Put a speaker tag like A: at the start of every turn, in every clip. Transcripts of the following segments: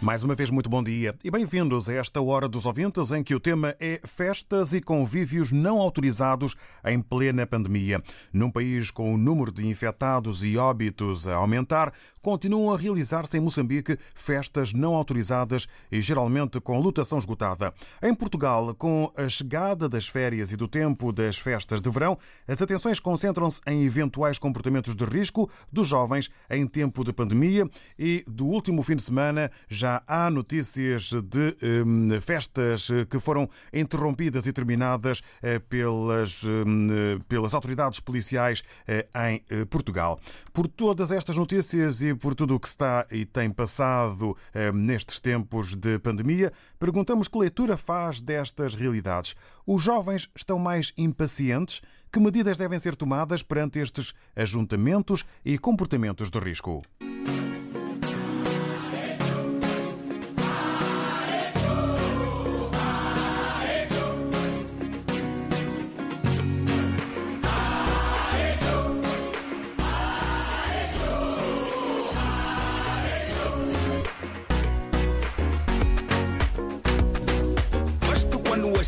A: Mais uma vez, muito bom dia e bem-vindos a esta Hora dos Ouvintes, em que o tema é festas e convívios não autorizados em plena pandemia. Num país com o número de infectados e óbitos a aumentar, continuam a realizar-se em Moçambique festas não autorizadas e geralmente com lotação esgotada. Em Portugal, com a chegada das férias e do tempo das festas de verão, as atenções concentram-se em eventuais comportamentos de risco dos jovens em tempo de pandemia e do último fim de semana já há notícias de hum, festas que foram interrompidas e terminadas eh, pelas, hum, pelas autoridades policiais eh, em eh, Portugal. Por todas estas notícias e por tudo o que está e tem passado eh, nestes tempos de pandemia, perguntamos que leitura faz destas realidades. Os jovens estão mais impacientes? Que medidas devem ser tomadas perante estes ajuntamentos e comportamentos de risco?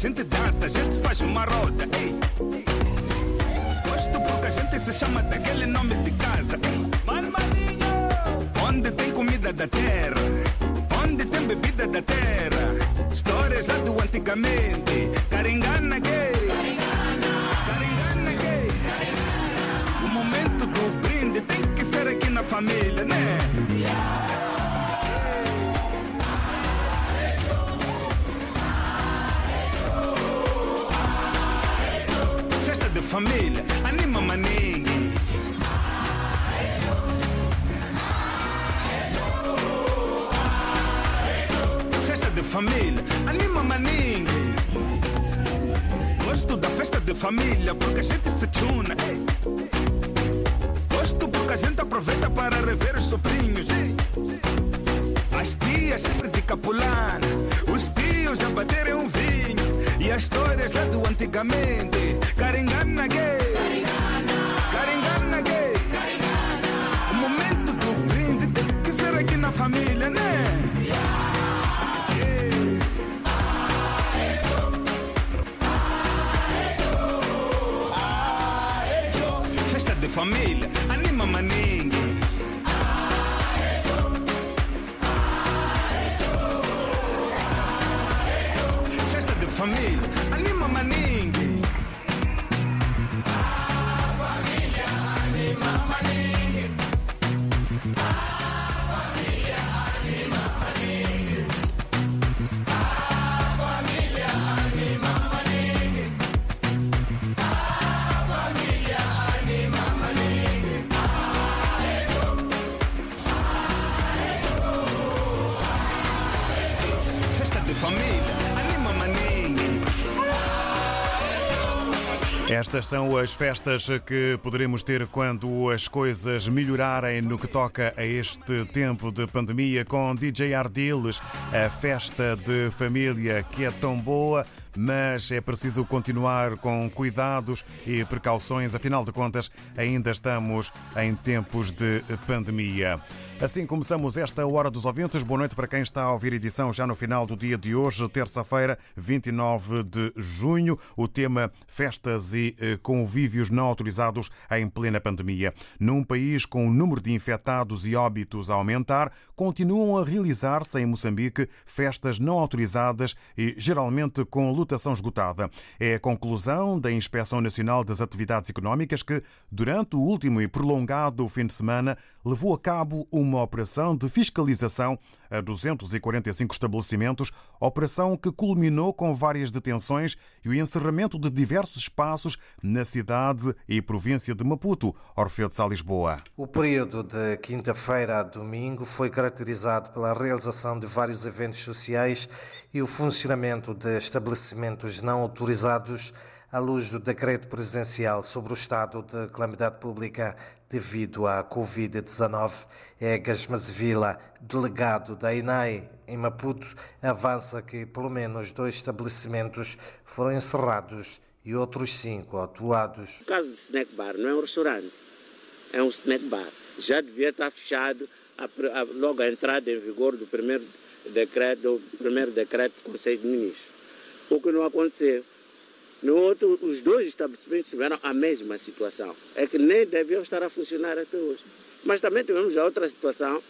B: Gente dança, a gente faz uma roda. Ei. Gosto porque a gente se chama daquele nome de casa. Ei. Onde tem comida da terra, onde tem bebida da terra. Histórias lá do antigamente. Caringana gay. Caringana gay. O momento do brinde tem que ser aqui na família, né? Festa família, anima maningue. Festa de família, anima maningue. Gosto da festa de família porque a gente se tuna. Gosto porque a gente aproveita para rever os sobrinhos. As tias sempre de capulana, os tios a baterem um vinho e as histórias lá do antigamente. Caringana gay, caringana gay. O momento do brinde tem que ser aqui na família, né? Festa de família,
A: Estas são as festas que poderemos ter quando as coisas melhorarem no que toca a este tempo de pandemia com DJ Ardiles, a festa de família que é tão boa, mas é preciso continuar com cuidados e precauções, afinal de contas, ainda estamos em tempos de pandemia. Assim começamos esta Hora dos Ouvintes. Boa noite para quem está a ouvir edição já no final do dia de hoje, terça-feira, 29 de junho. O tema Festas e eh, convívios não autorizados em plena pandemia. Num país com o número de infectados e óbitos a aumentar, continuam a realizar-se em Moçambique festas não autorizadas e geralmente com lotação esgotada. É a conclusão da Inspeção Nacional das Atividades Económicas que, durante o último e prolongado fim de semana, levou a cabo uma operação de fiscalização a 245 estabelecimentos, operação que culminou com várias detenções e o encerramento de diversos espaços na cidade e província de Maputo. Orfeu de Sá Lisboa.
C: O período de quinta-feira a domingo foi caracterizado pela realização de vários eventos sociais e o funcionamento de estabelecimentos não autorizados à luz do decreto presidencial sobre o estado de calamidade pública devido à Covid-19. Egas Mazevila, delegado da INAI em Maputo, avança que pelo menos dois estabelecimentos foram encerrados e outros cinco autuados.
D: O caso do snack bar não é um restaurante, é um snack bar. Já devia estar fechado logo a entrada em vigor do primeiro decreto, do primeiro decreto do Conselho de Ministros. O que não aconteceu. No outro, os dois estabelecimentos tiveram a mesma situação. É que nem deviam estar a funcionar até hoje. Mas também tivemos a outra situação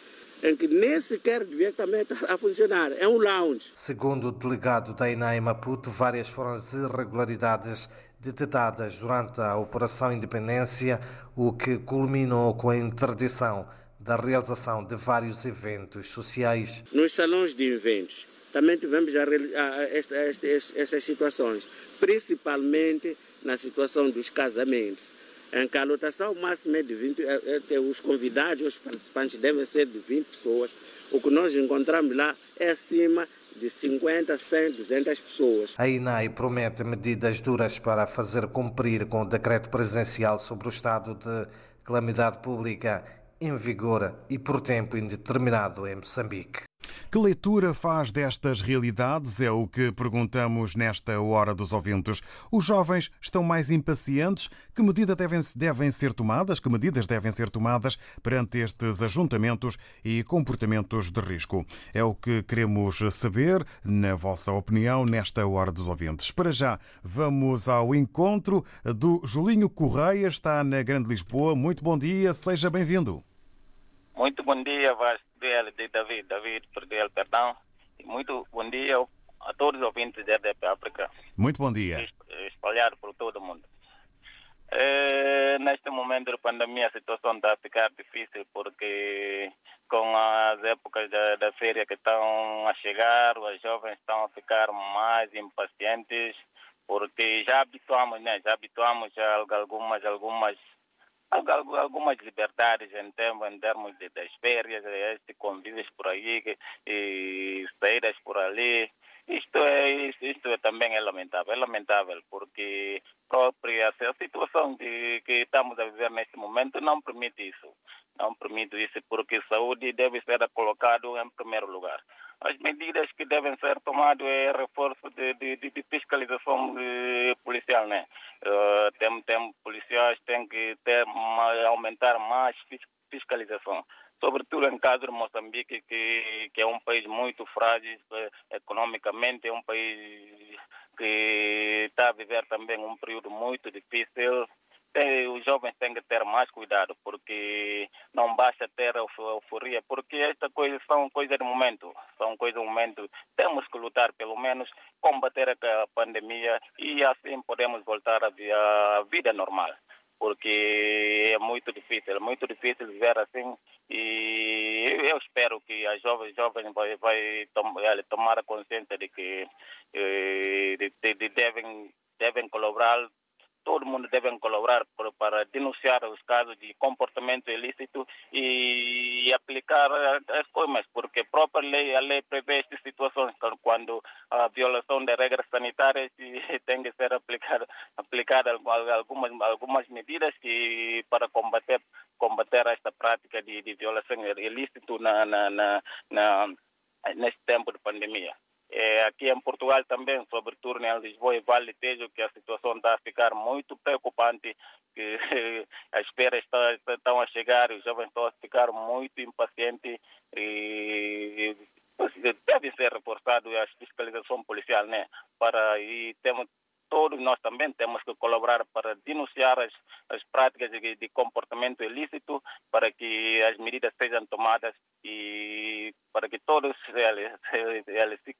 D: em que nem sequer devia também estar a funcionar. É um lounge.
C: Segundo o delegado da INAI Maputo, várias foram as irregularidades detectadas durante a Operação Independência, o que culminou com a interdição da realização de vários eventos sociais.
D: Nos salões de eventos também tivemos a, a, esta, esta, estas situações, principalmente na situação dos casamentos, em que a lotação máxima é de 20, é, é, os convidados, os participantes devem ser de 20 pessoas. O que nós encontramos lá é acima de 50, 100, 200 pessoas.
C: A INAI promete medidas duras para fazer cumprir com o decreto presidencial sobre o estado de calamidade pública em vigor e por tempo indeterminado em Moçambique.
A: Que leitura faz destas realidades? É o que perguntamos nesta Hora dos Ouvintes. Os jovens estão mais impacientes? Que medidas devem, devem ser tomadas? Que medidas devem ser tomadas perante estes ajuntamentos e comportamentos de risco? É o que queremos saber, na vossa opinião, nesta Hora dos Ouvintes. Para já, vamos ao encontro do Julinho Correia, está na Grande Lisboa. Muito bom dia, seja bem-vindo.
E: Muito bom dia, Vasco dele, de David, David, perdeu perdão. E muito bom dia a todos os ouvintes da RDP África.
A: Muito bom dia.
E: Espalhado por todo o mundo. É, neste momento de pandemia a situação está a ficar difícil porque com as épocas da, da feira que estão a chegar, os jovens estão a ficar mais impacientes porque já habituamos, né? Já habituamos a algumas, algumas algumas liberdades em termos, em termos de, das férias, este convívios por aí e saídas por ali. Isto é, isto é também é lamentável, é lamentável porque própria a situação de, que estamos a viver neste momento não permite isso, não permite isso porque saúde deve ser colocada em primeiro lugar as medidas que devem ser tomadas é reforço de, de, de fiscalização de policial, né? Uh, tem, tem policiais têm que ter aumentar mais fiscalização, sobretudo em caso de Moçambique, que, que é um país muito frágil eh, economicamente, é um país que está a viver também um período muito difícil os jovens têm que ter mais cuidado, porque não basta ter euforia, porque estas coisas são coisas de momento, são coisas de momento. Temos que lutar, pelo menos, combater a pandemia e assim podemos voltar à vida normal porque é muito difícil, é muito difícil viver assim e eu espero que a jovem jovem vai, vai tomar a consciência de que eh, de, de, de devem devem colaborar todo mundo deve colaborar para denunciar os casos de comportamento ilícito e aplicar as coisas, porque a própria lei, a lei prevê estas situações quando a violação de regras sanitárias tem que ser aplicada, aplicada algumas, algumas medidas que, para combater, combater esta prática de, de violação ilícito na, na, na, na, neste tempo de pandemia. É, aqui em Portugal também, sobretudo em Lisboa e Vale Tejo, que a situação está a ficar muito preocupante, que as férias estão, estão a chegar, os jovens estão a ficar muito impacientes e deve ser reforçado a fiscalização policial, né? Para e temos todos nós também temos que colaborar para denunciar as, as práticas de, de, comportamento ilícito, para que as medidas sejam tomadas e para que todos eles, eles se,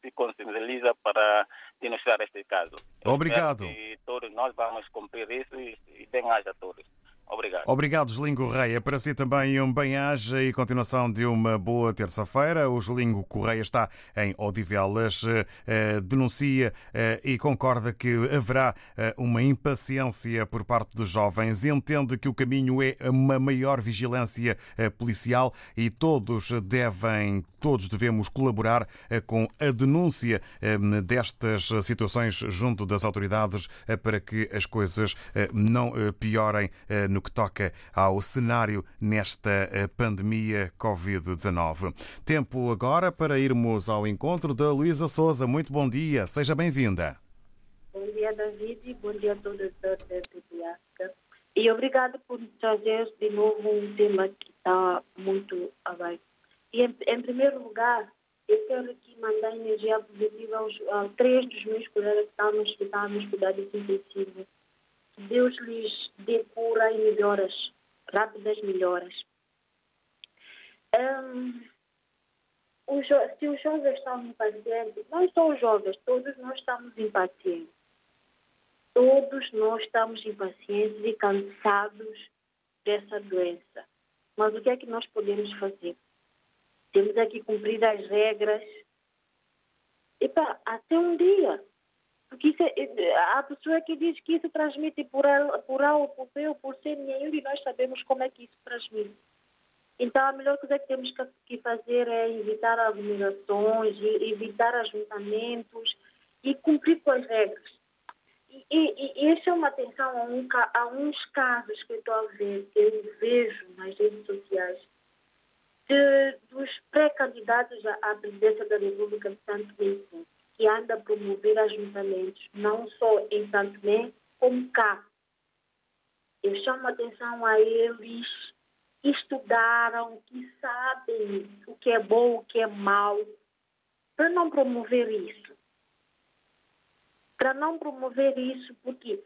E: se consciencializem para denunciar este caso.
A: Obrigado.
E: E todos nós vamos cumprir isso e, e bem haja a todos. Obrigado.
A: Obrigado, Jolinho Correia. Para si também um bem-aja e continuação de uma boa terça-feira. O Jolinho Correia está em Odivelas, eh, denuncia eh, e concorda que haverá eh, uma impaciência por parte dos jovens. Entende que o caminho é uma maior vigilância policial e todos devem, todos devemos colaborar com a denúncia destas situações junto das autoridades para que as coisas não piorem no que toca ao cenário nesta eh, pandemia Covid-19. Tempo agora para irmos ao encontro da Luísa Souza. Muito bom dia, seja bem-vinda.
F: Bom dia, David, e bom dia a todos da África. E obrigado por trazer de novo um tema que está muito abaixo. E, em, em primeiro lugar, eu quero aqui mandar energia positiva aos, a três dos meus colegas que estão no hospital, nos cuidados intensivos Deus lhes dê cura e melhoras, rápidas melhoras. Um, se os jovens estão impacientes, não só os jovens, todos nós estamos impacientes. Todos nós estamos impacientes e cansados dessa doença. Mas o que é que nós podemos fazer? Temos aqui cumprir as regras. Epa, até um dia porque isso é, há pessoa que diz que isso transmite por A, por A ou por B ou por C, nenhum de nós sabemos como é que isso transmite. Então, a melhor coisa que temos que fazer é evitar aglomerações, evitar ajuntamentos e cumprir com as regras. E, e, e chama atenção a, um, a uns casos que eu estou a ver, que eu vejo nas redes sociais, de, dos pré-candidatos à presidência da República de Santo que anda a promover ajuntamentos, não só em Santo como cá. Eu chamo a atenção a eles que estudaram, que sabem o que é bom, o que é mau, para não promover isso. Para não promover isso, porque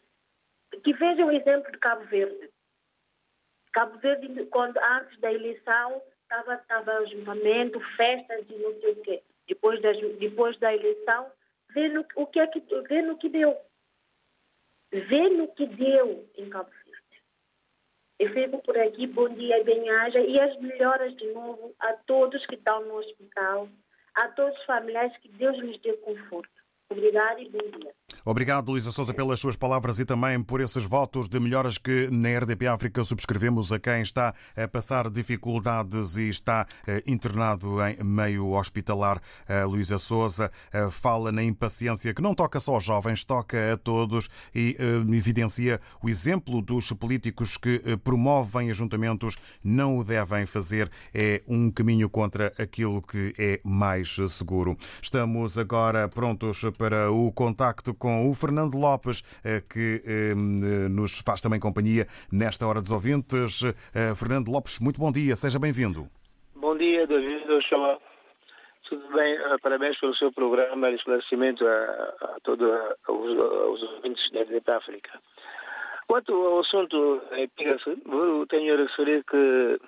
F: que vejam o exemplo de Cabo Verde. Cabo Verde, quando, antes da eleição, estava ajuntamento, festas e não sei o quê depois da, depois da eleição, vê no, o que é que, vê no que deu. Vê no que deu em Cabo Verde. Eu fico por aqui, bom dia e bem-aja, e as melhoras de novo a todos que estão no hospital, a todos os familiares, que Deus lhes dê conforto. Obrigada e bom dia.
A: Obrigado, Luísa Souza, pelas suas palavras e também por esses votos de melhoras que na RDP África subscrevemos a quem está a passar dificuldades e está eh, internado em meio hospitalar. Luísa Souza eh, fala na impaciência que não toca só aos jovens, toca a todos e eh, evidencia o exemplo dos políticos que promovem ajuntamentos não o devem fazer. É um caminho contra aquilo que é mais seguro. Estamos agora prontos para o contacto com o Fernando Lopes, eh, que eh, nos faz também companhia nesta hora dos ouvintes. Eh, Fernando Lopes, muito bom dia, seja bem-vindo.
G: Bom dia, David. Tudo bem? Parabéns pelo seu programa de esclarecimento a, a todos os ouvintes da África. Quanto ao assunto eu tenho a referir que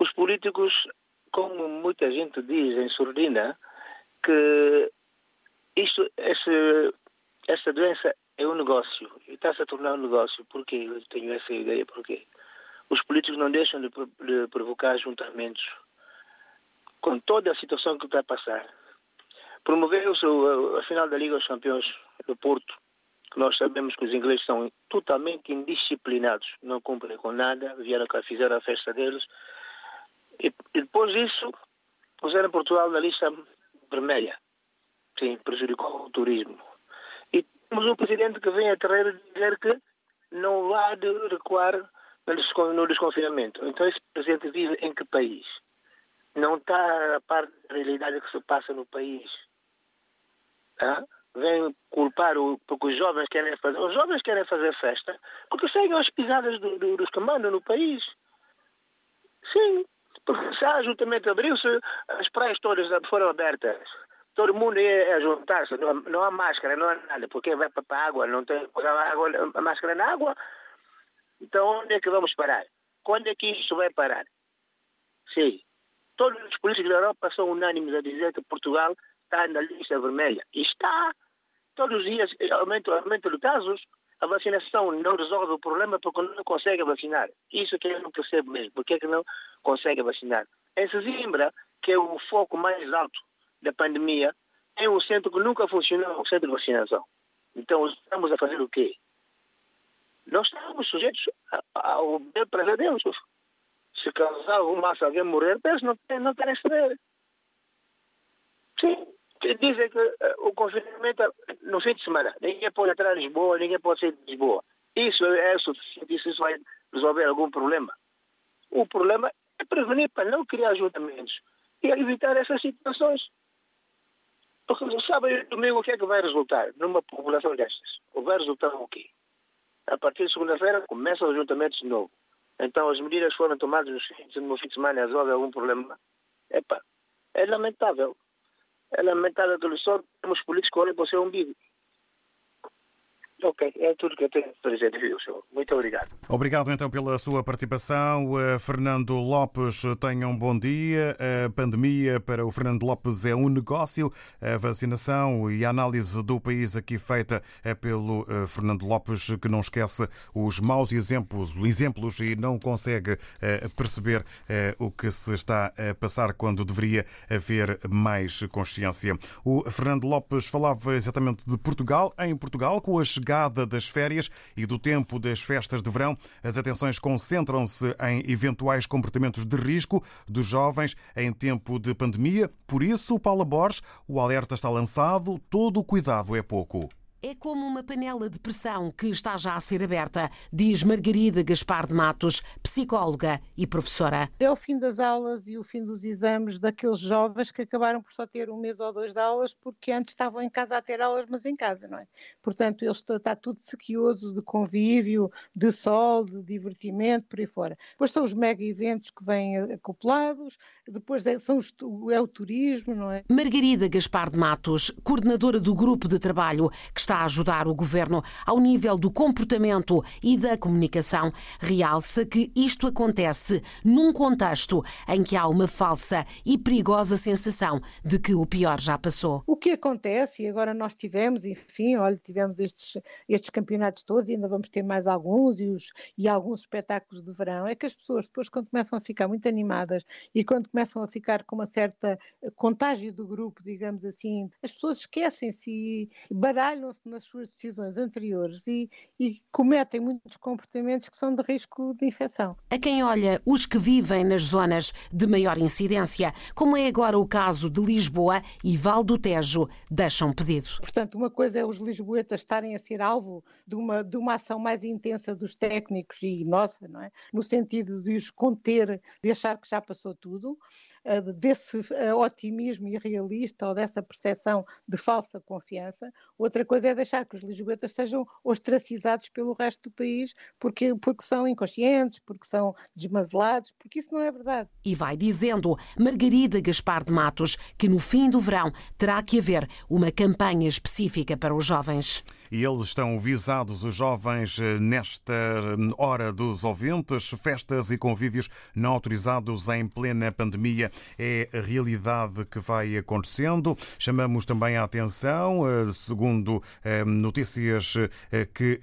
G: os políticos, como muita gente diz em surdina, que isto, essa doença é um negócio e está-se a tornar um negócio. Porquê? Eu tenho essa ideia. Porquê? Os políticos não deixam de, de provocar juntamentos com toda a situação que está a passar. Promoveu-se a, a final da Liga dos Campeões do Porto, que nós sabemos que os ingleses são totalmente indisciplinados, não cumprem com nada, vieram cá, fizeram a festa deles. E, e depois disso, puseram Portugal na lista vermelha. Sim, prejudicou o turismo. E temos um presidente que vem a terreiro dizer que não há de recuar no desconfinamento. Então esse presidente vive em que país? Não está a parte da realidade que se passa no país. Ah? Vem culpar o, porque os jovens querem fazer. Os jovens querem fazer festa porque seguem as pisadas do, do, dos que mandam no país. Sim, porque se ajuntamento abriu-se, as praias todas foram abertas todo mundo ia juntar-se, não, não, há máscara, não há nada, porque vai para a água, não tem água, a máscara na água. Então onde é que vamos parar? Quando é que isso vai parar? Sim. Todos os políticos da Europa são unânimes a dizer que Portugal está na lista vermelha. E está. Todos os dias aumento, aumento de casos. a vacinação não resolve o problema porque não consegue vacinar. Isso que eu não percebo mesmo. Por que é que não consegue vacinar? Em Sesimbra, que é o foco mais alto da pandemia, tem um centro que nunca funcionou, o centro de vacinação. Então, estamos a fazer o quê? Nós estamos sujeitos ao bel prazer deles. Se causar alguma massa alguém morrer, eles não, não querem saber. Sim, dizem que uh, o confinamento é no fim de semana. Ninguém pode entrar em Lisboa, ninguém pode sair de Lisboa. Isso é suficiente, isso vai resolver algum problema. O problema é prevenir para não criar ajuntamentos e evitar essas situações. Porque sabe domingo o que é que vai resultar numa população destas? Vai resultar o quê? A partir de segunda-feira começam os ajuntamentos de novo. Então as medidas foram tomadas no fim de semana resolve algum problema. Epa, é lamentável. É lamentável que só temos políticos que olhem para o seu umbigo. Ok, é tudo que eu tenho para dizer, senhor. Muito obrigado.
A: Obrigado então pela sua participação. Uh, Fernando Lopes, tenha um bom dia. A pandemia para o Fernando Lopes é um negócio. A vacinação e a análise do país aqui feita é pelo uh, Fernando Lopes, que não esquece os maus exemplos, exemplos e não consegue perceber o que se está a passar quando deveria haver mais consciência. O Fernando Lopes falava exatamente de Portugal. Em Portugal, com as chegada das férias e do tempo das festas de verão, as atenções concentram-se em eventuais comportamentos de risco dos jovens em tempo de pandemia. Por isso, Paula Borges, o alerta está lançado, todo o cuidado é pouco.
H: É como uma panela de pressão que está já a ser aberta, diz Margarida Gaspar de Matos, psicóloga e professora.
I: É o fim das aulas e o fim dos exames daqueles jovens que acabaram por só ter um mês ou dois de aulas porque antes estavam em casa a ter aulas, mas em casa, não é? Portanto, ele está, está tudo sequioso de convívio, de sol, de divertimento, por aí fora. Depois são os mega eventos que vêm acoplados, depois é, são os, é o turismo, não é?
H: Margarida Gaspar de Matos, coordenadora do grupo de trabalho que está a ajudar o governo ao nível do comportamento e da comunicação, realça que isto acontece num contexto em que há uma falsa e perigosa sensação de que o pior já passou.
I: O que acontece, e agora nós tivemos, enfim, olha, tivemos estes, estes campeonatos todos e ainda vamos ter mais alguns e, os, e alguns espetáculos de verão, é que as pessoas depois quando começam a ficar muito animadas e quando começam a ficar com uma certa contágio do grupo, digamos assim, as pessoas esquecem-se e baralham-se nas suas decisões anteriores e, e, cometem muitos comportamentos que são de risco de infecção.
H: A quem olha os que vivem nas zonas de maior incidência, como é agora o caso de Lisboa e Val do Tejo, deixam pedido.
I: Portanto, uma coisa é os lisboetas estarem a ser alvo de uma, de uma ação mais intensa dos técnicos e nossa, não é? No sentido de os conter, de achar que já passou tudo, desse eh, otimismo irrealista ou dessa percepção de falsa confiança. Outra coisa é deixar que os lisboetas sejam ostracizados pelo resto do país porque, porque são inconscientes, porque são desmazelados, porque isso não é verdade.
H: E vai dizendo Margarida Gaspar de Matos que no fim do verão terá que haver uma campanha específica para os jovens.
A: E eles estão visados, os jovens, nesta hora dos ouvintes, festas e convívios não autorizados em plena pandemia. É a realidade que vai acontecendo. Chamamos também a atenção, eh, segundo eh, notícias eh, que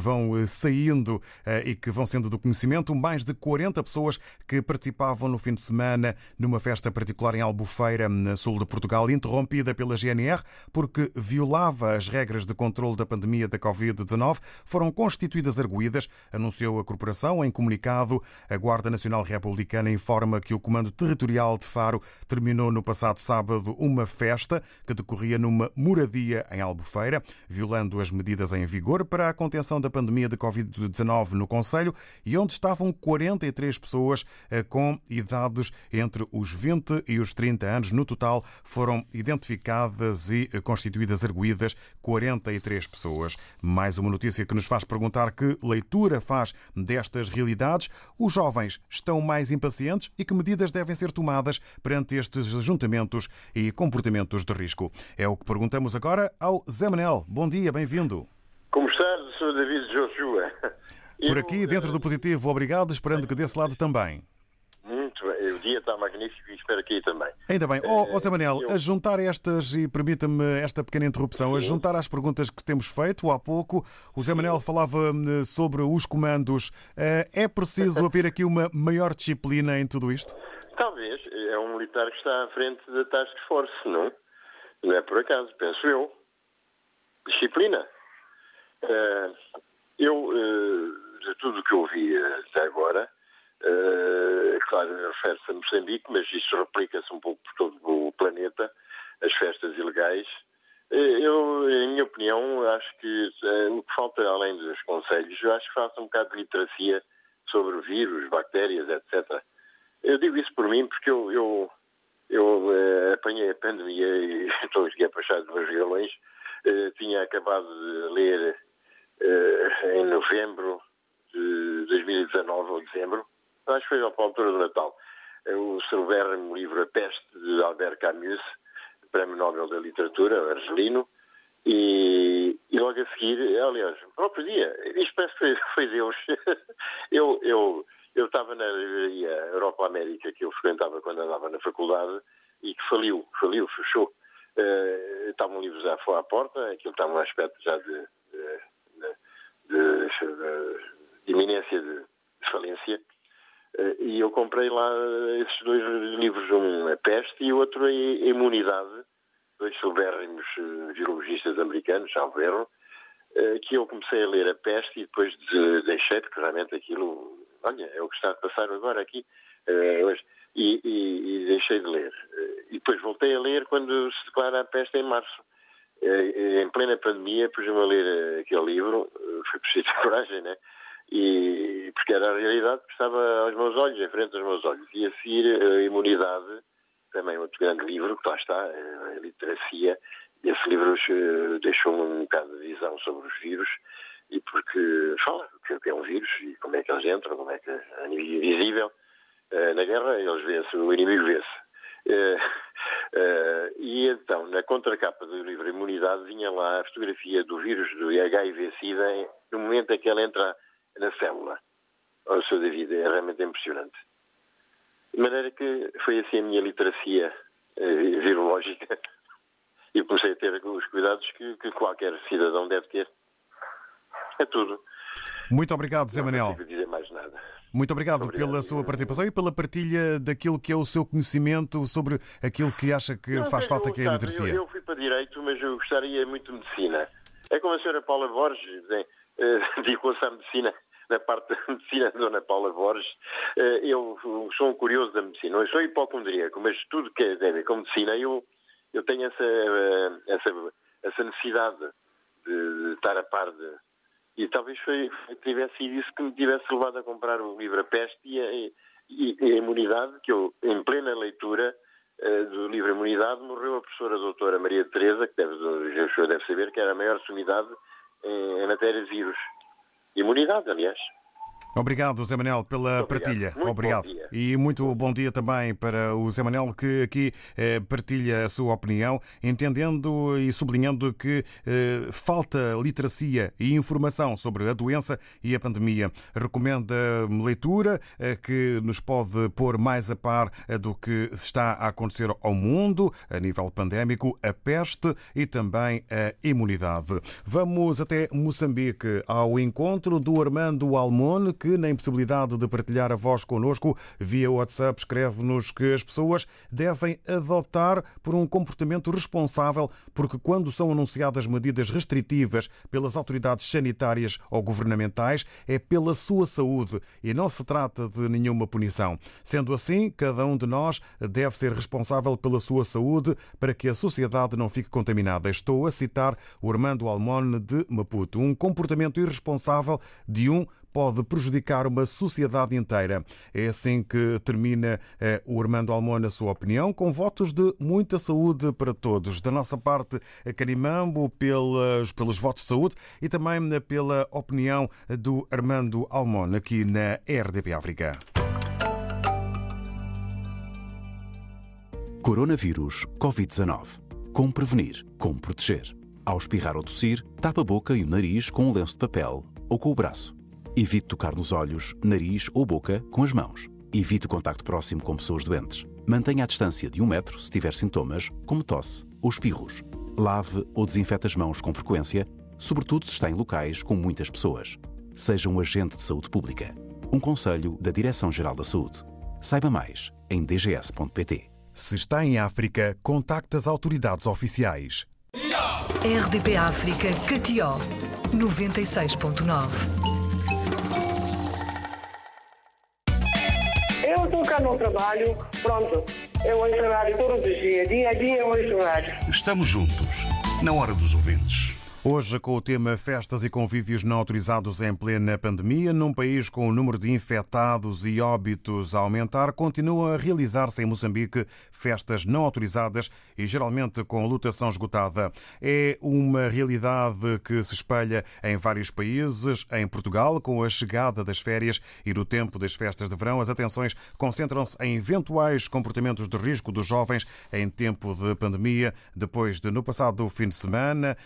A: vão saindo e que vão sendo do conhecimento, mais de 40 pessoas que participavam no fim de semana numa festa particular em Albufeira, no sul de Portugal, interrompida pela GNR porque violava as regras de controle da pandemia da Covid-19, foram constituídas arguídas, anunciou a corporação em comunicado. A Guarda Nacional Republicana informa que o Comando Territorial de Faro terminou no passado sábado uma festa que decorria numa moradia em Albufeira, violando as medidas em vigor para a contenção da pandemia de Covid-19 no Conselho e onde estavam 43 pessoas eh, com idades entre os 20 e os 30 anos. No total, foram identificadas e constituídas arguídas 43 pessoas. Mais uma notícia que nos faz perguntar que leitura faz destas realidades. Os jovens estão mais impacientes e que medidas devem ser tomadas perante estes juntamentos e comportamentos de risco? É o que perguntamos agora ao Zé Manel. Bom dia, bem-vindo.
J: Como está, Sr. David Joshua?
A: Por aqui, dentro do positivo, obrigado, esperando que desse lado também.
J: Muito bem. O dia está magnífico e espero que aí também.
A: Ainda bem. Ó oh, oh, Zé Manel,
J: eu...
A: a juntar estas, e permita-me esta pequena interrupção, a juntar às perguntas que temos feito há pouco, o Zé Manel falava hum, sobre os comandos. Eh, é preciso haver aqui uma maior disciplina em tudo isto?
J: Talvez. É um militar que está à frente da Task Force, não? Não é por acaso, penso eu. Disciplina. Uh, eu, de tudo o que ouvi até agora, uh, claro, refere-se a Moçambique, mas isto replica-se um pouco por todo o planeta, as festas ilegais. Eu, em minha opinião, acho que o que falta, além dos conselhos, acho que falta um bocado de literacia sobre vírus, bactérias, etc. Eu digo isso por mim porque eu, eu, eu apanhei a pandemia e estou aqui a passar de meus galões. tinha acabado de ler eh, em novembro de 2019 ou dezembro, acho que foi à altura do Natal, é o celebérrimo livro A Peste de Albert Camus, Prémio Nobel da Literatura, argelino, e, e, logo a seguir, aliás, no próprio dia, isto parece que foi, foi Deus. eu, eu, eu estava na livraria Europa América que eu frequentava quando andava na faculdade e que faliu, faliu, fechou. Uh, estavam livros à, à porta, aquilo estava um aspecto já de, de de, de iminência de falência. Eh, e eu comprei lá esses dois livros, um A Peste e o outro A Imunidade, dois soberrimos eh, virologistas americanos, Alvero, eh, que eu comecei a ler A Peste e depois deixei, porque realmente aquilo, olha, é o que está a passar agora aqui, hoje, e, e, e deixei de ler. E depois voltei a ler quando se declara a peste em março. Em plena pandemia, pus-me a ler aquele livro, foi preciso coragem, né? E, porque era a realidade que estava aos meus olhos, em frente aos meus olhos. E a seguir, a imunidade, também outro grande livro, que lá está, a literacia. Esse livro eh, deixou-me um bocado de visão sobre os vírus, e porque fala o que é um vírus e como é que eles entram, como é que nível invisível. Eh, na guerra, eles vê-se, o inimigo uh, e então, na contracapa do livro Imunidade, vinha lá a fotografia do vírus do HIV-Sida no momento em que ele entra na célula. O seu David, é realmente impressionante. De maneira que foi assim a minha literacia uh, virológica e comecei a ter os cuidados que, que qualquer cidadão deve ter. É tudo.
A: Muito obrigado, Zé Manel.
J: Não dizer mais nada.
A: Muito obrigado, obrigado, pela sua participação e pela partilha daquilo que é o seu conhecimento sobre aquilo que acha que não, faz falta aqui a literacia.
J: Eu, eu, fui para Direito, mas eu gostaria muito de Medicina. É como a senhora Paula Borges, né? dedicou-se à Medicina, na parte da Medicina, a dona Paula Borges. Eh, eu sou um curioso da Medicina. Eu sou hipocondríaco, mas tudo que é ver com Medicina, eu, eu tenho essa, eh, essa, essa necessidade de, estar a par de e talvez foi, tivesse sido isso que me tivesse levado a comprar o livro A Peste e a, e, a Imunidade, que eu, em plena leitura do livro Imunidade, morreu a professora doutora Maria Teresa, que deve, o deve saber que era a maior sumidade em, em matéria de vírus. Imunidade, aliás.
A: Obrigado, Zé Manel, pela muito partilha.
J: Muito
A: obrigado. E muito bom dia também para o Zé Manel, que aqui eh, partilha a sua opinião, entendendo e sublinhando que eh, falta literacia e informação sobre a doença e a pandemia. Recomenda leitura eh, que nos pode pôr mais a par eh, do que está a acontecer ao mundo a nível pandémico, a peste e também a imunidade. Vamos até Moçambique ao encontro do Armando Almone que, na impossibilidade de partilhar a voz connosco via WhatsApp, escreve-nos que as pessoas devem adotar por um comportamento responsável, porque quando são anunciadas medidas restritivas pelas autoridades sanitárias ou governamentais, é pela sua saúde e não se trata de nenhuma punição. Sendo assim, cada um de nós deve ser responsável pela sua saúde para que a sociedade não fique contaminada. Estou a citar o Armando Almone de Maputo. Um comportamento irresponsável de um pode prejudicar uma sociedade inteira. É assim que termina eh, o Armando Almona a sua opinião, com votos de muita saúde para todos. Da nossa parte, a Carimambo, pelas, pelos votos de saúde e também eh, pela opinião do Armando Almona aqui na RDP África.
K: Coronavírus Covid-19. Como prevenir? Como proteger? Ao espirrar ou tossir, tapa a boca e o nariz com um lenço de papel ou com o braço. Evite tocar nos olhos, nariz ou boca com as mãos. Evite o contacto próximo com pessoas doentes. Mantenha a distância de um metro se tiver sintomas, como tosse ou espirros. Lave ou desinfete as mãos com frequência, sobretudo se está em locais com muitas pessoas. Seja um agente de saúde pública. Um conselho da Direção-Geral da Saúde. Saiba mais em dgs.pt.
A: Se está em África, contacte as autoridades oficiais.
L: RDP África, Catió, 96.9.
M: cá no trabalho, pronto. Eu ouço rádio todos os dias, dia a dia eu ouço rádio.
N: Estamos juntos, na hora dos ouvintes.
A: Hoje, com o tema Festas e Convívios Não Autorizados em plena pandemia, num país com o número de infectados e óbitos a aumentar, continuam a realizar-se em Moçambique festas não autorizadas e geralmente com lotação esgotada. É uma realidade que se espelha em vários países. Em Portugal, com a chegada das férias e do tempo das festas de verão, as atenções concentram-se em eventuais comportamentos de risco dos jovens em tempo de pandemia, depois de, no passado fim de semana,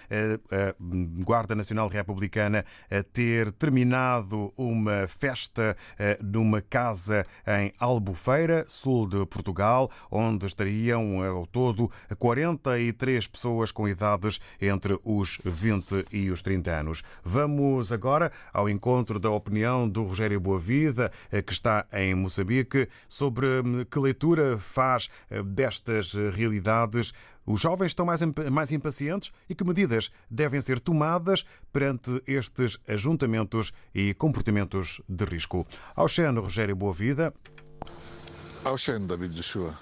A: a Guarda Nacional Republicana ter terminado uma festa numa casa em Albufeira, sul de Portugal, onde estariam ao todo 43 pessoas com idades entre os 20 e os 30 anos. Vamos agora ao encontro da opinião do Rogério Boavida, que está em Moçambique, sobre que leitura faz destas realidades os jovens estão mais, mais impacientes e que medidas devem ser tomadas perante estes ajuntamentos e comportamentos de risco? Ao Xeno, Rogério Boavida.
O: Ao Xeno, David Joshua.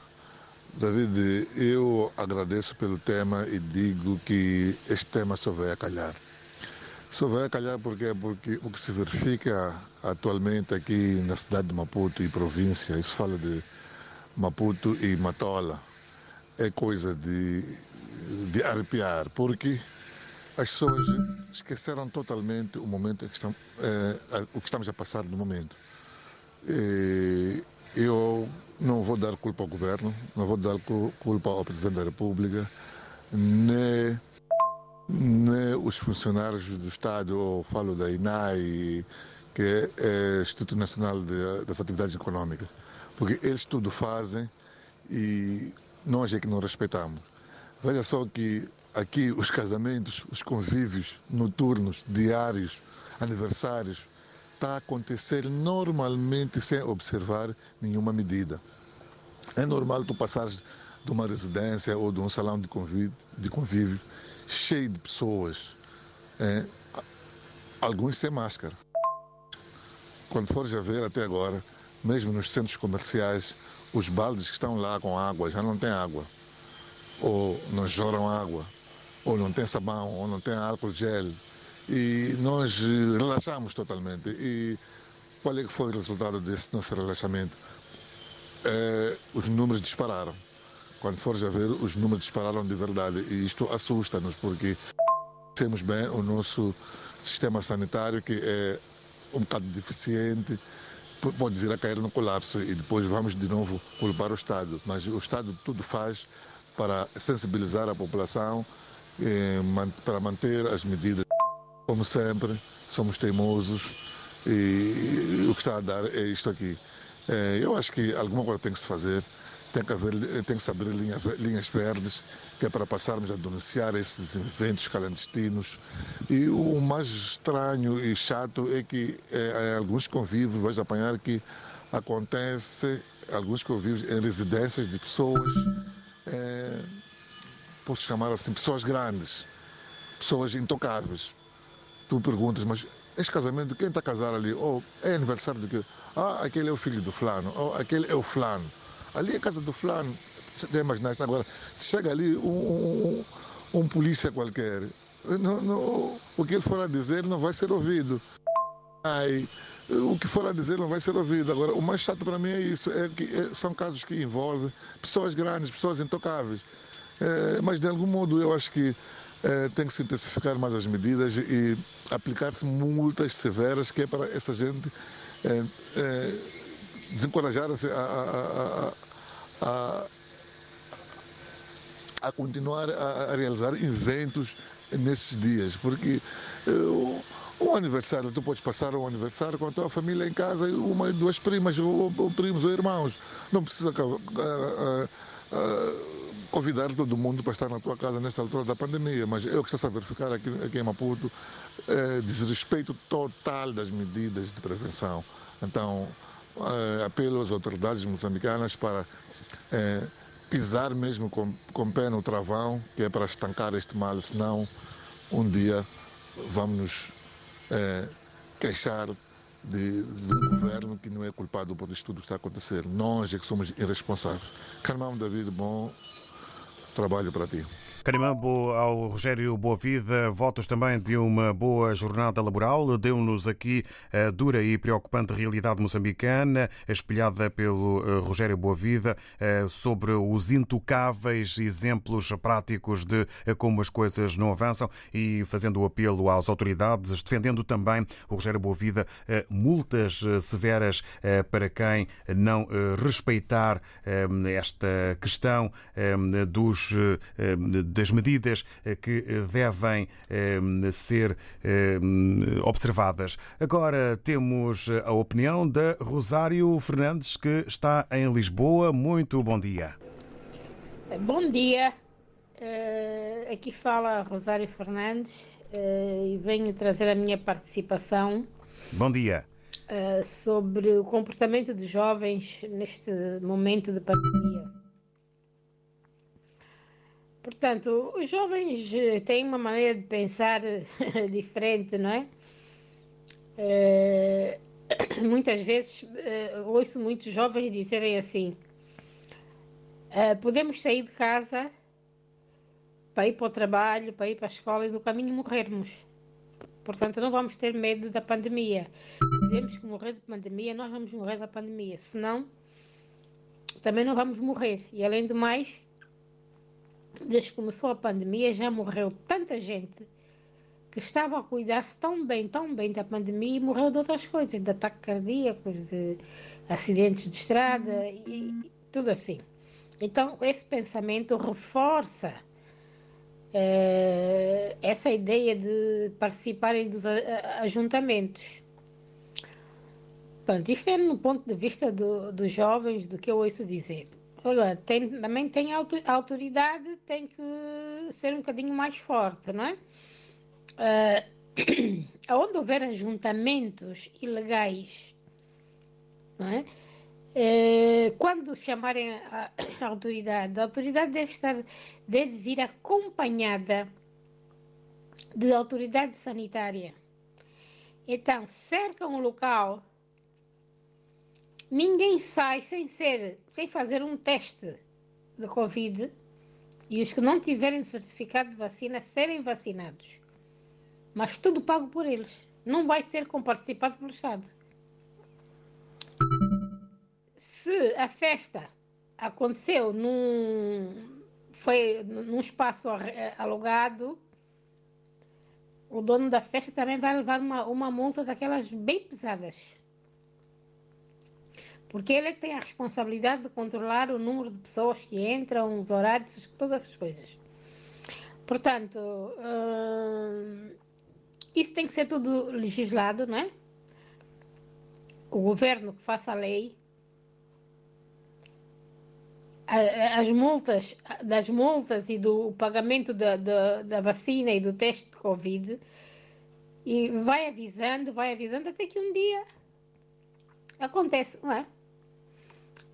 O: David, eu agradeço pelo tema e digo que este tema só vai a calhar. Só vai a calhar porque, porque o que se verifica atualmente aqui na cidade de Maputo e província, isso fala de Maputo e Matola, é coisa de, de arrepiar, porque as pessoas esqueceram totalmente o momento que estão, é, o que estamos a passar no momento. E eu não vou dar culpa ao governo, não vou dar culpa ao Presidente da República, nem, nem os funcionários do Estado, ou falo da INAI, que é o Instituto Nacional das Atividades Econômicas, porque eles tudo fazem e nós é que não respeitamos. Veja só que aqui os casamentos, os convívios noturnos, diários, aniversários, está a acontecer normalmente sem observar nenhuma medida. É normal tu passares de uma residência ou de um salão de convívio, de convívio cheio de pessoas, é, alguns sem máscara. Quando fores a ver até agora, mesmo nos centros comerciais, os baldes que estão lá com água já não tem água, ou não choram água, ou não tem sabão, ou não tem álcool gel. E nós relaxamos totalmente. E qual é que foi o resultado desse nosso relaxamento? É, os números dispararam. Quando fores a ver, os números dispararam de verdade. E isto assusta-nos, porque temos bem o nosso sistema sanitário, que é um bocado deficiente, pode vir a cair no colapso e depois vamos de novo culpar o Estado. Mas o Estado tudo faz para sensibilizar a população, eh, para manter as medidas. Como sempre, somos teimosos e o que está a dar é isto aqui. Eh, eu acho que alguma coisa tem que se fazer, tem que, haver, tem que se abrir linha, linhas verdes, que é para passarmos a denunciar esses eventos clandestinos. E o mais estranho e chato é que é, alguns convívios, vais apanhar que acontece alguns convívios em residências de pessoas, é, posso chamar assim, pessoas grandes, pessoas intocáveis. Tu perguntas, mas este casamento, quem está a casar ali? Ou oh, é aniversário do quê? Ah, aquele é o filho do fulano, ou oh, aquele é o fulano. Ali é casa do fulano, você imaginar agora, se chega ali um, um, um polícia qualquer, não, não, o que ele for a dizer não vai ser ouvido. Ai, o que for a dizer não vai ser ouvido. Agora, o mais chato para mim é isso, é que é, são casos que envolvem pessoas grandes, pessoas intocáveis. É, mas de algum modo eu acho que é, tem que se intensificar mais as medidas e aplicar-se multas severas que é para essa gente é, desencorajar-se a, a, a, a, continuar a, realizar eventos nesses dias, porque o, Um aniversário, tu podes passar um aniversário com a tua família em casa, uma, duas primas, ou, ou primos, ou irmãos. Não precisa convidar todo mundo para estar na tua casa nesta altura da pandemia, mas é o que está a verificar aqui, aqui em Maputo, é, desrespeito total das medidas de prevenção. Então, apelo às autoridades moçambicanas para é, pisar mesmo com, com pé no travão, que é para estancar este mal, senão um dia vamos nos é, queixar de, governo que não é culpado por isto tudo que está a acontecer. Nós é que somos irresponsáveis. Carmão David, bom trabalho para ti.
A: Carimambo ao Rogério Boavida, votos também de uma boa jornada laboral. Deu-nos aqui a dura e preocupante realidade moçambicana, espelhada pelo eh, Rogério Boavida, eh, sobre os intocáveis exemplos práticos de eh, como as coisas não avançam e fazendo o apelo às autoridades, defendendo também o Rogério Boavida multas severas para quem não respeitar esta questão dos das medidas eh, que eh, devem eh, ser observadas. Agora temos a opinião da Rosário Fernandes, que está em Lisboa. Muito bom dia.
P: Bom dia. aqui fala Rosário Fernandes e venho trazer a minha participação.
A: Bom dia.
P: sobre o comportamento dos jovens neste momento de pandemia. Portanto, os jovens eh, têm uma maneira de pensar diferente, não é? é muitas vezes é, ouço muitos jovens dizerem assim: é, podemos sair de casa para ir para o trabalho, para ir para a escola e no caminho morrermos. Portanto, não vamos ter medo da pandemia. Dizemos que morrer de pandemia, nós vamos morrer da pandemia. Senão, também não vamos morrer. E além do mais, desde que começou a pandemia, já morreu tanta gente que estava a cuidar-se tão bem, tão bem da pandemia e morreu de outras coisas, de ataques cardíacos, de acidentes de estrada e, tudo assim. Então, esse pensamento reforça eh, essa ideia de participarem dos ajuntamentos. Pronto, isto é no ponto de vista do, dos jovens, do que eu ouço dizer. Agora, tem, também tem a autoridade, tem que ser um bocadinho mais forte, não é? Uh, onde houver ajuntamentos ilegais, não é? Uh, quando chamarem a, a, autoridade, a autoridade deve estar, deve vir acompanhada de autoridade sanitária. Então, cercam o local Ninguém sai sem ser, sem fazer um teste de Covid e os que não tiverem certificado de vacina serem vacinados. Mas tudo pago por eles. Não vai ser comparticipado pelo Estado. Se a festa aconteceu num, foi num espaço alugado, o dono da festa também vai levar uma, uma multa daquelas bem pesadas porque ele é que tem a responsabilidade de controlar o número de pessoas que entram, os horários, todas essas coisas. Portanto, hum, isso tem que ser tudo legislado, não é? O governo que faça a lei, as multas, das multas e do pagamento da, da, da vacina e do teste de Covid, e vai avisando, vai avisando até que um dia acontece, não é?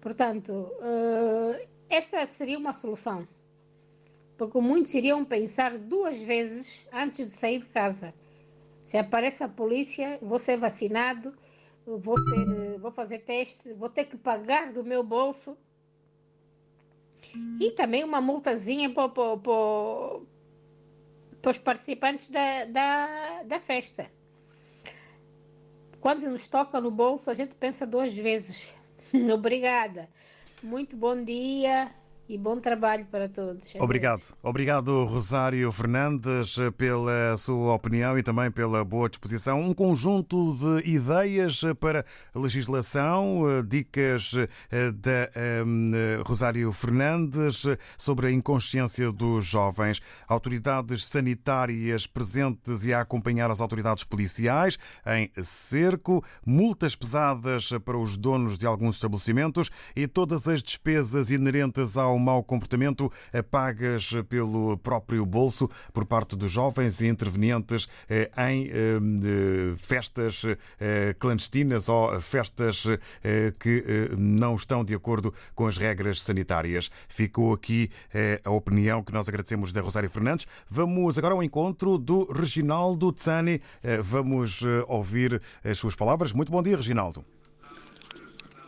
P: Portanto, uh, esta seria uma solução. Porque muitos iriam pensar duas vezes antes de sair de casa. Se aparece a polícia, vou ser vacinado, vou, ser, vou fazer teste, vou ter que pagar do meu bolso. E também uma multazinha para, para, para, para os participantes da, da, da festa. Quando nos toca no bolso, a gente pensa duas vezes. Obrigada. Muito bom dia e bom trabalho para todos.
A: Obrigado. Obrigado, Rosário Fernandes, pela sua opinião e também pela boa disposição. Um conjunto de ideias para legislação, dicas da Rosário Fernandes sobre a inconsciência dos jovens. Autoridades sanitárias presentes e a acompanhar as autoridades policiais em cerco, multas pesadas para os donos de alguns estabelecimentos e todas as despesas inerentes ao mau comportamento eh, pagas pelo próprio bolso por parte dos jovens e intervenientes eh, em eh, festas clandestinas ou festas que não estão de acordo com as regras sanitárias. Ficou aqui a opinião que nós agradecemos da Rosário Fernandes. Vamos agora ao encontro do Reginaldo Tsani. Vamos ouvir as suas palavras. Muito bom dia, Reginaldo.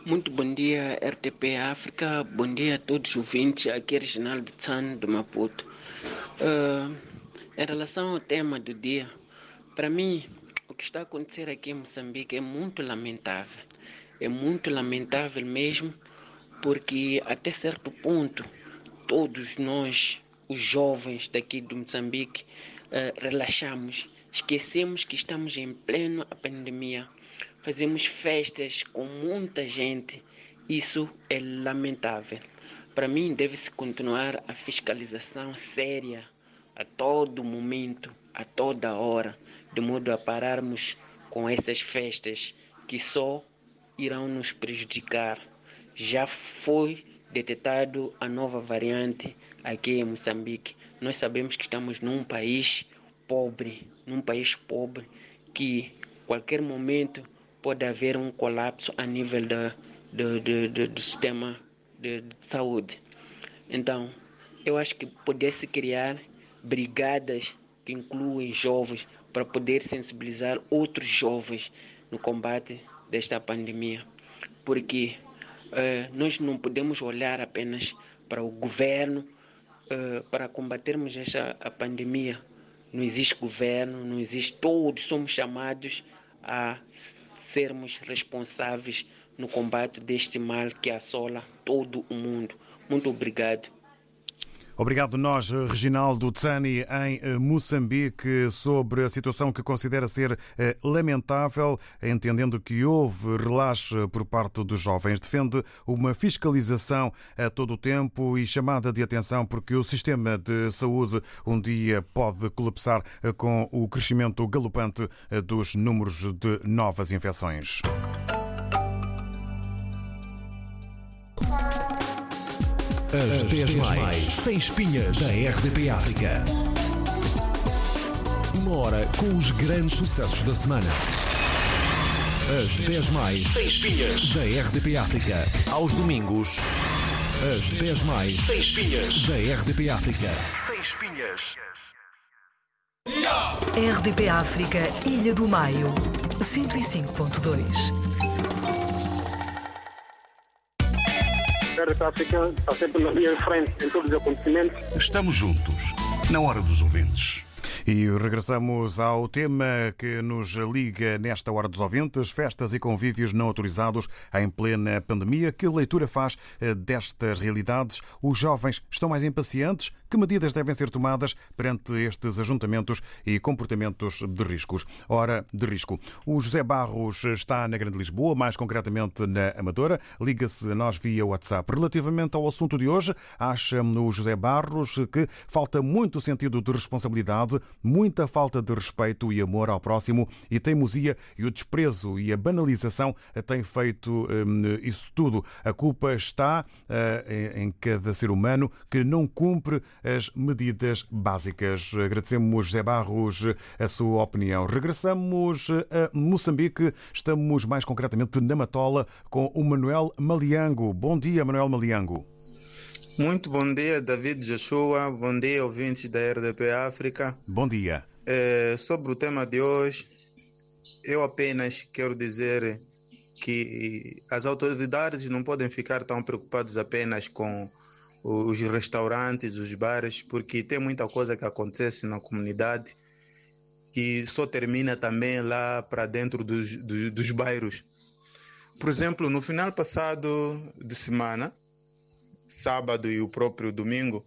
Q: Muito bom dia, RTP África. Bom dia a todos os ouvintes. Aqui é Reginaldo Tsan, do Maputo. Uh, em relação ao tema do dia, para mim, o que está a acontecer aqui em Moçambique é muito lamentável. É muito lamentável mesmo, porque até certo ponto, todos nós, os jovens daqui de Moçambique, uh, relaxamos. Esquecemos que estamos em plena pandemia fazemos festas com muita gente. Isso é lamentável. Para mim, deve-se continuar a fiscalização séria a todo momento, a toda hora, de modo a pararmos com essas festas que só irão nos prejudicar. Já foi detectado a nova variante aqui em Moçambique. Nós sabemos que estamos num país pobre, num país pobre que qualquer momento pode haver um colapso a nível do, do, do, do sistema de, de, saúde. Então, eu acho que pudesse criar brigadas que incluem jovens para poder sensibilizar outros jovens no combate desta pandemia. Porque uh, nós não podemos olhar apenas para o governo uh, para combatermos esta a pandemia. Não existe governo, não existe, todos somos chamados a sermos responsáveis no combate deste mal que assola todo o mundo. Muito obrigado.
A: Obrigado nós, Reginaldo Tsani, em eh, Moçambique, sobre a situação que considera ser eh, lamentável, entendendo que houve relaxe por parte dos jovens. Defende uma fiscalização a todo o tempo e chamada de atenção porque o sistema de saúde um dia pode colapsar eh, com o crescimento galopante dos números de novas infecções.
R: As 10 mais sem espinhas da RDP África. Uma hora com os grandes sucessos da semana. As 10 mais sem espinhas da RDP África. Aos domingos. As 10 mais sem espinhas da RDP África. Sem espinhas.
L: RDP África, Ilha do Maio. 105.2.
S: África está sempre na linha de frente em todos os acontecimentos.
N: Estamos juntos, na hora dos ouvintes.
A: E regressamos ao tema que nos liga nesta hora dos ouvintes, festas e convívios não autorizados em plena pandemia. Que leitura faz eh, destas realidades? Os jovens estão mais impacientes? Que medidas devem ser tomadas perante estes ajuntamentos e comportamentos de riscos? Ora, de risco. O José Barros está na Grande Lisboa, mais concretamente na Amadora. Liga-se a nós via WhatsApp. Relativamente ao assunto de hoje, acha o José Barros que falta muito sentido de responsabilidade, muita falta de respeito e amor ao próximo e teimosia e o desprezo e a banalização têm feito hum, isso tudo. A culpa está uh, em cada ser humano que não cumpre as medidas básicas. Agradecemos, José Barros, a sua opinião. Regressamos a Moçambique. Estamos mais concretamente na Matola com o Manuel Maliango. Bom dia, Manuel Maliango.
T: Muito bom dia, David Joshua. Bom dia, ouvintes da RDP África.
A: Bom dia.
T: É, sobre o tema de hoje, eu apenas quero dizer que as autoridades não podem ficar tão preocupadas apenas com os restaurantes, os bares, porque tem muita coisa que acontece na comunidade que só termina também lá para dentro dos, dos, dos bairros. Por exemplo, no final passado de semana, sábado e o próprio domingo,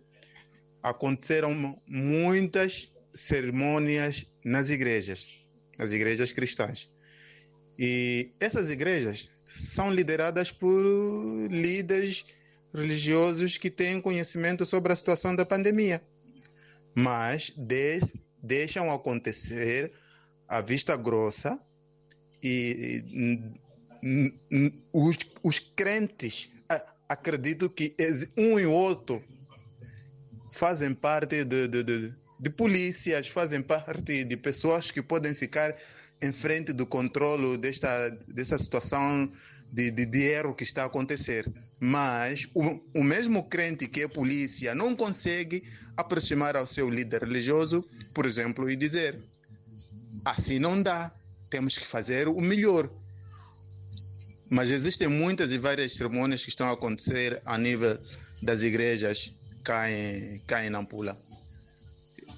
T: aconteceram muitas cerimônias nas igrejas, nas igrejas cristãs. E essas igrejas são lideradas por líderes religiosos que têm conhecimento sobre a situação da pandemia, mas de, deixam acontecer a vista grossa e, os, os crentes acredito que um e outro fazem parte de, de, de, de polícias, fazem parte de pessoas que podem ficar em frente do controle desta, dessa situação de, de, de erro que está a acontecer. Mas o, o mesmo crente que é polícia não consegue aproximar ao seu líder religioso, por exemplo, e dizer: assim não dá, temos que fazer o melhor. Mas existem muitas e várias cerimônias que estão a acontecer a nível das igrejas cá em, cá em Nampula.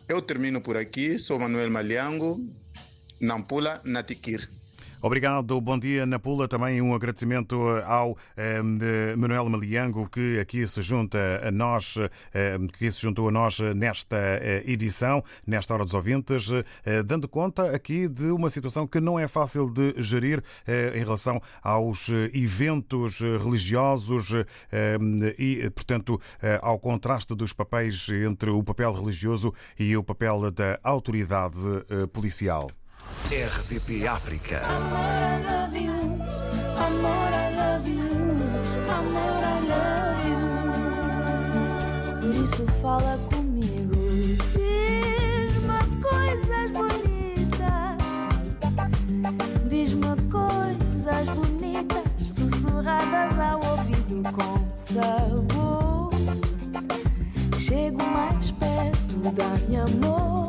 T: Eu termino por aqui, sou Manuel Maliango, Nampula, Natiquir.
A: Obrigado, bom dia Napula. Também um agradecimento ao eh, Manuel Maliango que aqui se junta a nós, eh, que se juntou a nós nesta eh, edição, nesta hora dos ouvintes, eh, dando conta aqui de uma situação que não é fácil de gerir eh, em relação aos eventos religiosos eh, e, portanto, ao contraste dos papéis entre o papel religioso e o papel da autoridade policial.
R: RDP África.
U: Por isso fala comigo. Diz-me coisas bonitas. Diz-me coisas bonitas. Sussurradas ao ouvido com sabor. Chego mais perto, dá-me amor.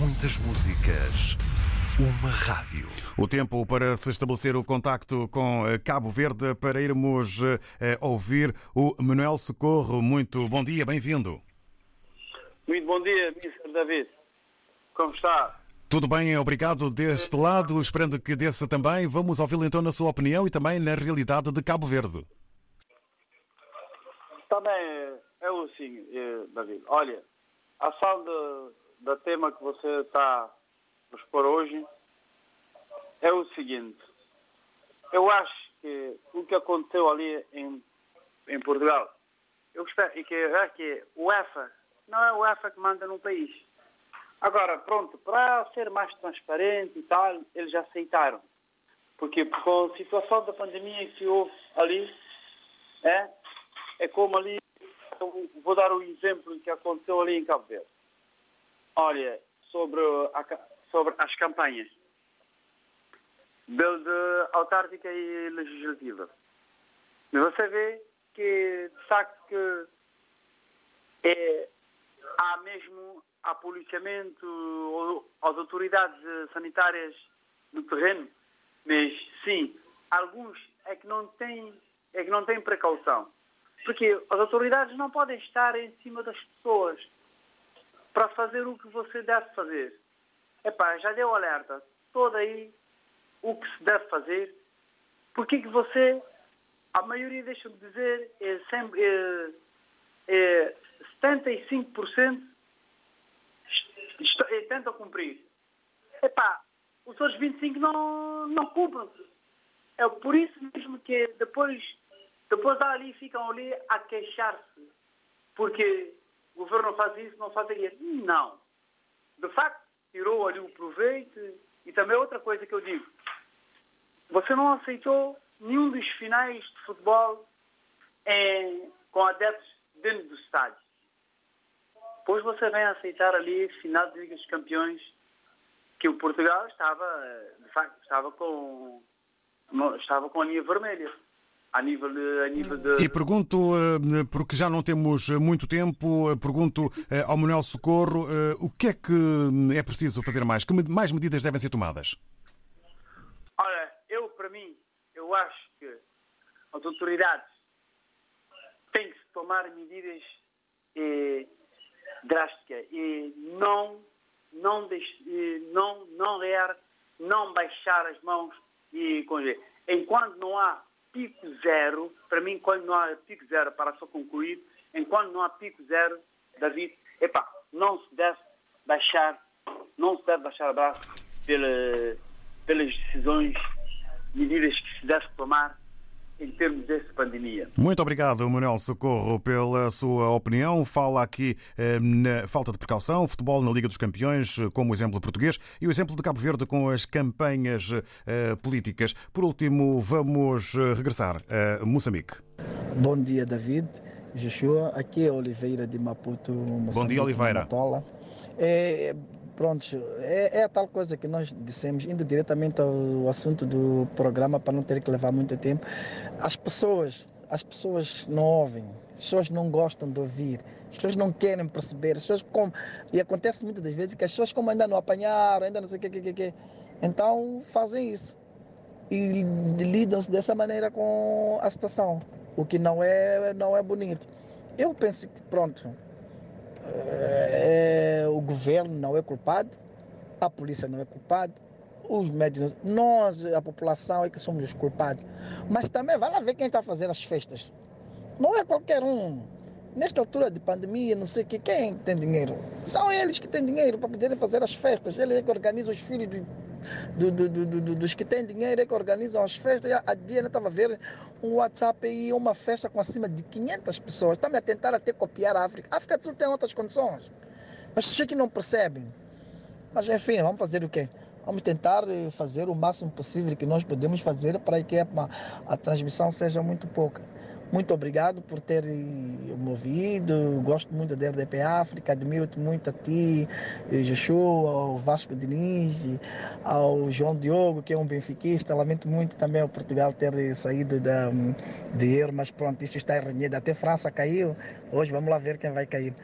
R: Muitas músicas. Uma rádio.
A: O tempo para se estabelecer o contacto com eh, Cabo Verde para irmos eh, ouvir o Manuel Socorro. Muito bom dia, bem-vindo.
V: Muito bom dia, Mr. David. Como está?
A: Tudo bem, obrigado deste lado, esperando que desse também. Vamos ouvi-lo então na sua opinião e também na realidade de Cabo Verde.
V: Também é o eh, David. Olha, a ação de, do tema que você está a expor hoje é o seguinte. Eu acho que o que aconteceu ali em, em Portugal, eu espero que é que o EFA não é o EFA que manda no país. Agora, pronto, para ser mais transparente e tal, eles aceitaram. Porque com a situação da pandemia que houve ali, é, é como ali, vou dar o um exemplo que aconteceu ali em Cabo Verde. Olha, sobre, a, sobre as campanhas, de autárquica e legislativa. Você vê que, de facto, é, há mesmo há policiamento ou as autoridades sanitárias no terreno, mas sim, alguns é que não têm é que não têm precaução. Porque as autoridades não podem estar em cima das pessoas para fazer o que você deve fazer. Epá, já deu alerta. Todo aí o que se deve fazer. Porque que você, a maioria, deixa-me dizer, é, sempre, é, é 75% é, tentam cumprir. Epá, os outros 25% não, não cumprem. É por isso mesmo que depois, depois ali ficam ali a queixar-se. Porque o governo não faz isso, não faz aquilo. Não. De facto, tirou ali o proveito. E também outra coisa que eu digo. Você não aceitou nenhum dos finais de futebol em, com adeptos dentro do estádio. Depois você vem aceitar ali final de Liga dos Campeões que o Portugal estava, de facto, estava com estava com a linha vermelha. A nível de. A nível de
A: E pergunto, eh, porque já não temos muito tempo, eh, pergunto eh, ao Manuel Socorro o que é que é preciso fazer mais? Que mais medidas devem ser tomadas?
V: Olha, eu, para mim, eu acho que as autoridades têm que tomar medidas eh, drásticas e não, não, deix, não, não, rear, não baixar as mãos e coisa. Enquanto não há pico zero, para mim, quando não há pico zero, para só concluir, enquanto não há pico zero, David, epá, não se deve baixar, não se deve baixar o braço pela, pelas decisões, medidas que se deve tomar em termos dessa pandemia.
A: Muito obrigado, Manuel Socorro, pela sua opinião. Fala aqui eh, na falta de precaução, futebol na Liga dos Campeões, eh, como exemplo português, e o exemplo de Cabo Verde com as campanhas eh, políticas. Por último, vamos eh, regressar a Moçambique.
W: Bom dia, David. Joshua, aqui é Oliveira de Maputo.
A: Bom dia, Oliveira.
W: É, pronto, é, é a tal coisa que nós dissemos, indo diretamente ao assunto do programa para não ter que levar muito tempo. As pessoas, as pessoas não ouvem, as pessoas não gostam de ouvir, as pessoas não querem perceber, as pessoas como, e acontece muitas das vezes que as pessoas como ainda não apanharam, ainda não sei o que, que, que, que, então fazem isso e lidam-se dessa maneira com a situação, o que não é, não é bonito. Eu penso que, pronto, é, o governo não é culpado, a polícia não é culpada, os médicos, nós, a população, é que somos os culpados. Mas também vai lá ver quem está fazendo as festas. Não é qualquer um. Nesta altura de pandemia, não sei que, quem tem dinheiro? São eles que têm dinheiro para poderem fazer as festas. Eles é que organizam os filhos de, do, do, do, do, dos que têm dinheiro, é que organizam as festas. A Diana estava a ver um WhatsApp e uma festa com acima de 500 pessoas. Está-me a tentar até copiar a África. A África do Sul tem outras condições. Mas vocês que não percebem. Mas enfim, vamos fazer o quê? Vamos tentar fazer o máximo possível que nós podemos fazer para que a, a transmissão seja muito pouca. Muito obrigado por ter me ouvido. Gosto muito da RDP África. Admiro-te muito a ti, Joshua, ao Vasco Diniz, ao João Diogo, que é um benfiquista. Lamento muito também o Portugal ter saído da, de Euro, mas pronto, isto está renhido. Até França caiu. Hoje vamos lá ver quem vai cair.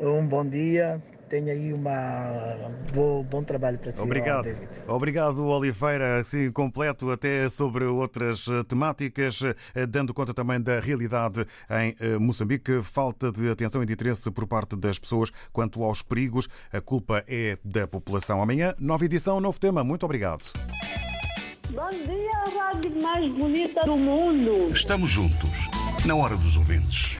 W: Um bom dia. Tenha aí uma bom, bom trabalho para si.
A: Obrigado.
W: David.
A: Obrigado, Oliveira. Assim, completo até sobre outras eh, temáticas, eh, dando conta também da realidade em eh, Moçambique. Falta de atenção e de interesse por parte das pessoas quanto aos perigos. A culpa é da população. Amanhã, nova edição, novo tema. Muito obrigado.
X: Bom dia, a rádio mais bonita do mundo.
N: Estamos juntos, na hora dos ouvintes.